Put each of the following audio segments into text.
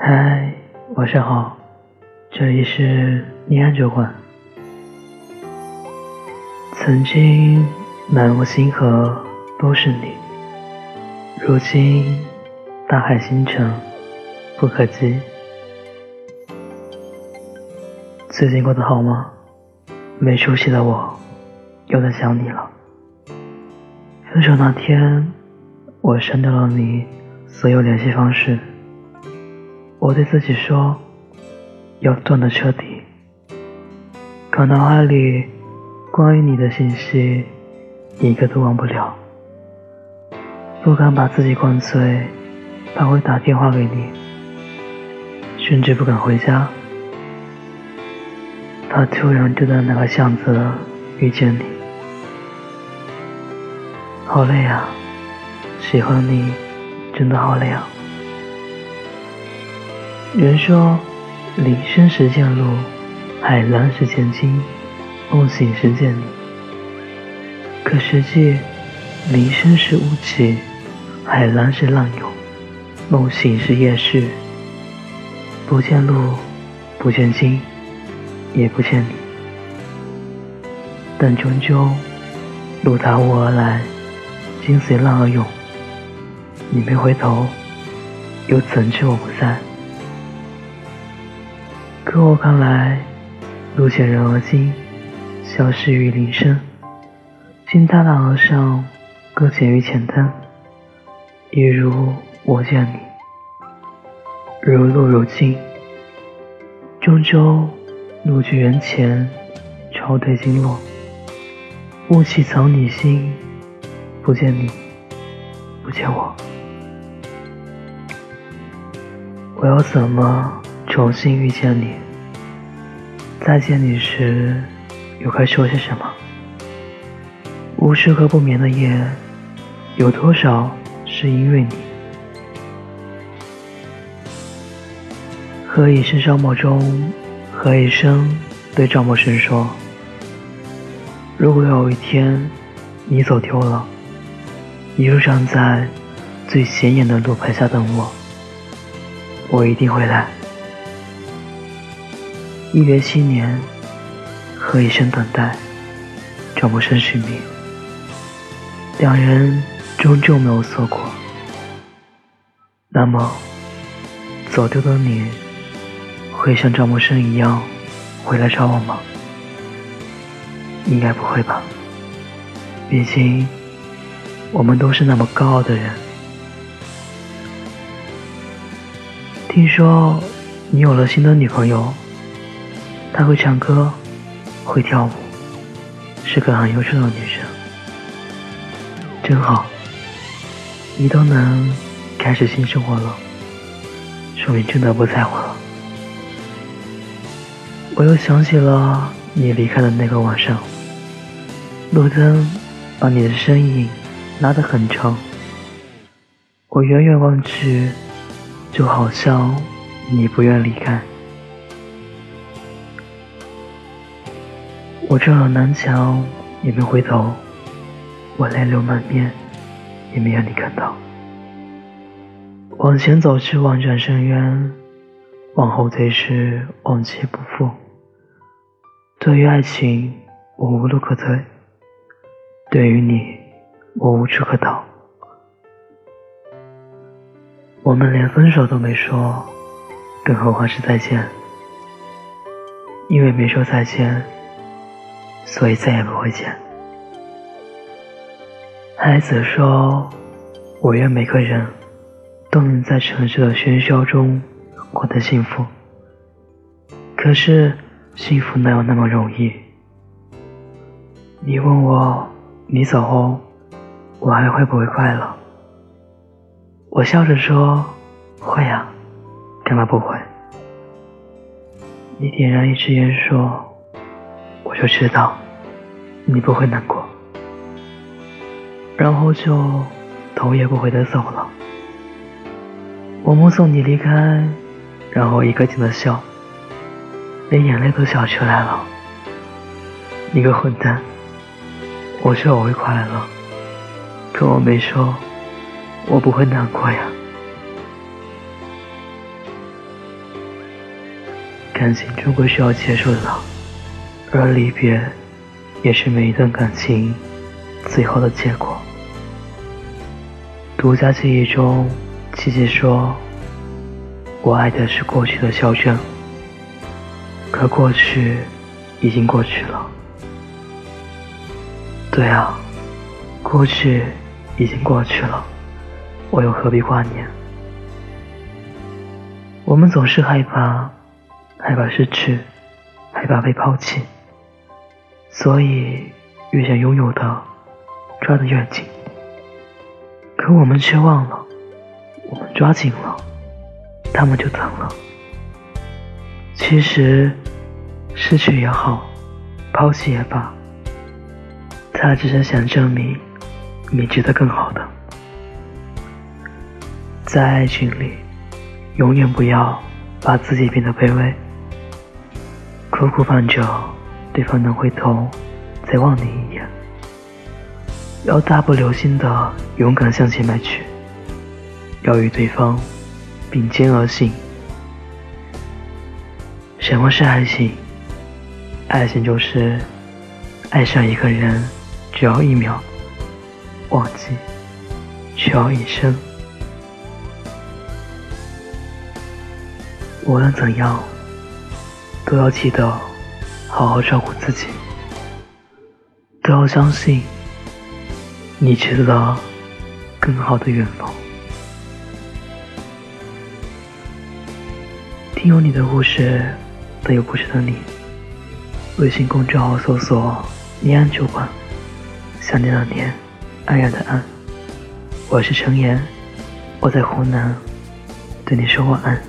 嗨，晚上好，这里是念安酒馆。曾经满目星河都是你，如今大海星辰不可及。最近过得好吗？没出息的我又在想你了。分手那天，我删掉了你所有联系方式。我对自己说，要断得彻底。可脑海里关于你的信息，一个都忘不了。不敢把自己灌醉，怕会打电话给你，甚至不敢回家。他突然就在那个巷子遇见你，好累啊！喜欢你真的好累啊！人说，林深时见鹿，海蓝时见鲸，梦醒时见你。可实际，林深时雾起，海蓝时浪涌，梦醒时夜市。不见鹿，不见鲸。也不见你，但终究路踏雾而来，鲸随浪而涌。你没回头，又怎知我不在？可我看来，路见人而惊，消失于林深；心踏浪而上，搁浅于浅滩。一如我见你，如露如镜，终究。路聚人前，潮退经落。雾气藏你心，不见你，不见我。我要怎么重新遇见你？再见你时，又该说些什么？无数个不眠的夜，有多少是因为你？何以笙箫默中？何以笙对赵默笙说：“如果有一天你走丢了，一路上在最显眼的路牌下等我，我一定会来。”一别七年，何以笙等待，赵默笙寻觅，两人终究没有错过。那么，走丢的你？会像赵默笙一样回来找我吗？应该不会吧。毕竟我们都是那么高傲的人。听说你有了新的女朋友，她会唱歌，会跳舞，是个很优秀的女生。真好，你都能开始新生活了，说明真的不在乎了。我又想起了你离开的那个晚上，路灯把你的身影拉得很长，我远远望去，就好像你不愿离开。我撞了南墙，也没回头，我泪流满面，也没让你看到。往前走去，万丈深渊；往后退时，往前不复。对于爱情，我无路可退；对于你，我无处可逃。我们连分手都没说，更何况是再见？因为没说再见，所以再也不会见。孩子说：“我愿每个人都能在城市的喧嚣中过得幸福。”可是。幸福哪有那么容易？你问我，你走后，我还会不会快乐？我笑着说，会啊，干嘛不会？你点燃一支烟说，我就知道，你不会难过。然后就头也不回的走了。我目送你离开，然后一个劲的笑。连眼泪都笑出来了，你个混蛋！我说我会快乐，可我没说，我不会难过呀。感情终归是要结束的，而离别也是每一段感情最后的结果。独家记忆中，琪琪说：“我爱的是过去的肖战，可过去已经过去了。”对啊，过去已经过去了，我又何必挂念？我们总是害怕，害怕失去，害怕被抛弃，所以越想拥有的，抓得越紧。可我们却忘了，我们抓紧了，他们就疼了。其实，失去也好，抛弃也罢，他只是想证明你值得更好的。在爱情里，永远不要把自己变得卑微，苦苦盼着对方能回头再望你一眼。要大步流星的勇敢向前迈去，要与对方并肩而行。什么是爱情？爱情就是爱上一个人只要一秒，忘记却要一生。无论怎样，都要记得好好照顾自己，都要相信。你值得更好的远方。听有你的故事，都有故事的你。微信公众号搜索“念安酒馆”，想念的念，安然的安。我是程岩，我在湖南，对你说晚安。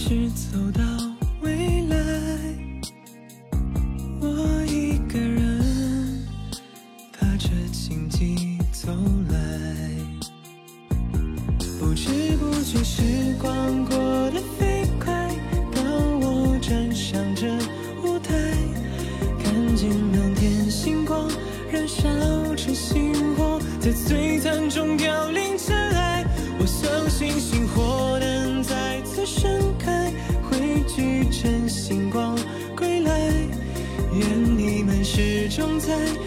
是走到未来，我一个人踏着荆棘走来，不知不觉时光过得飞快，当我站上这舞台，看见满天星光燃烧成星。在璀璨始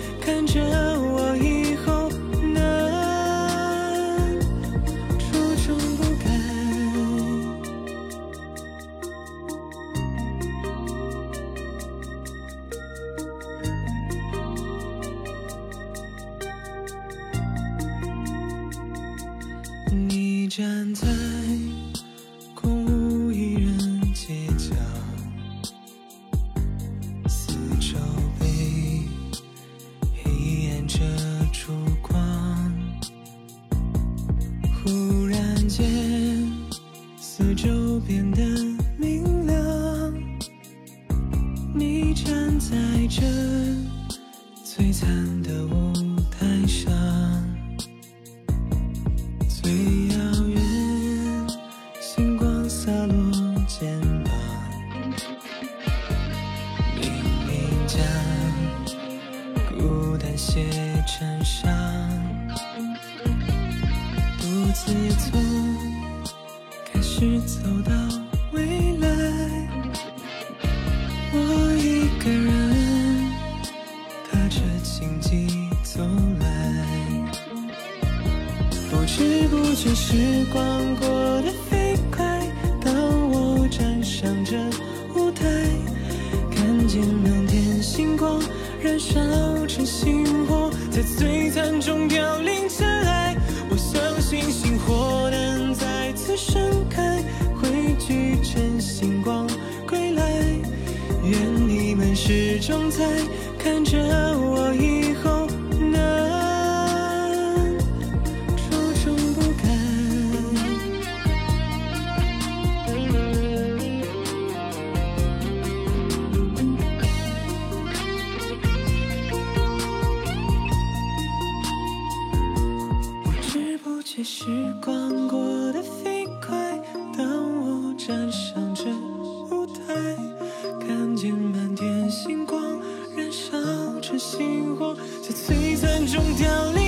最遥远星光洒落肩膀，明明将孤单写成伤，独自也从开始走到未来。我一个人。知不觉时光过得飞快，当我站上这舞台，看见满天星光。燃烧成星火，在璀璨中凋零尘埃。我相信星火能再次盛开，汇聚成星光归来。愿你们始终在看着时光过得飞快，当我站上这舞台，看见满天星光燃烧着星火，在璀璨中凋零。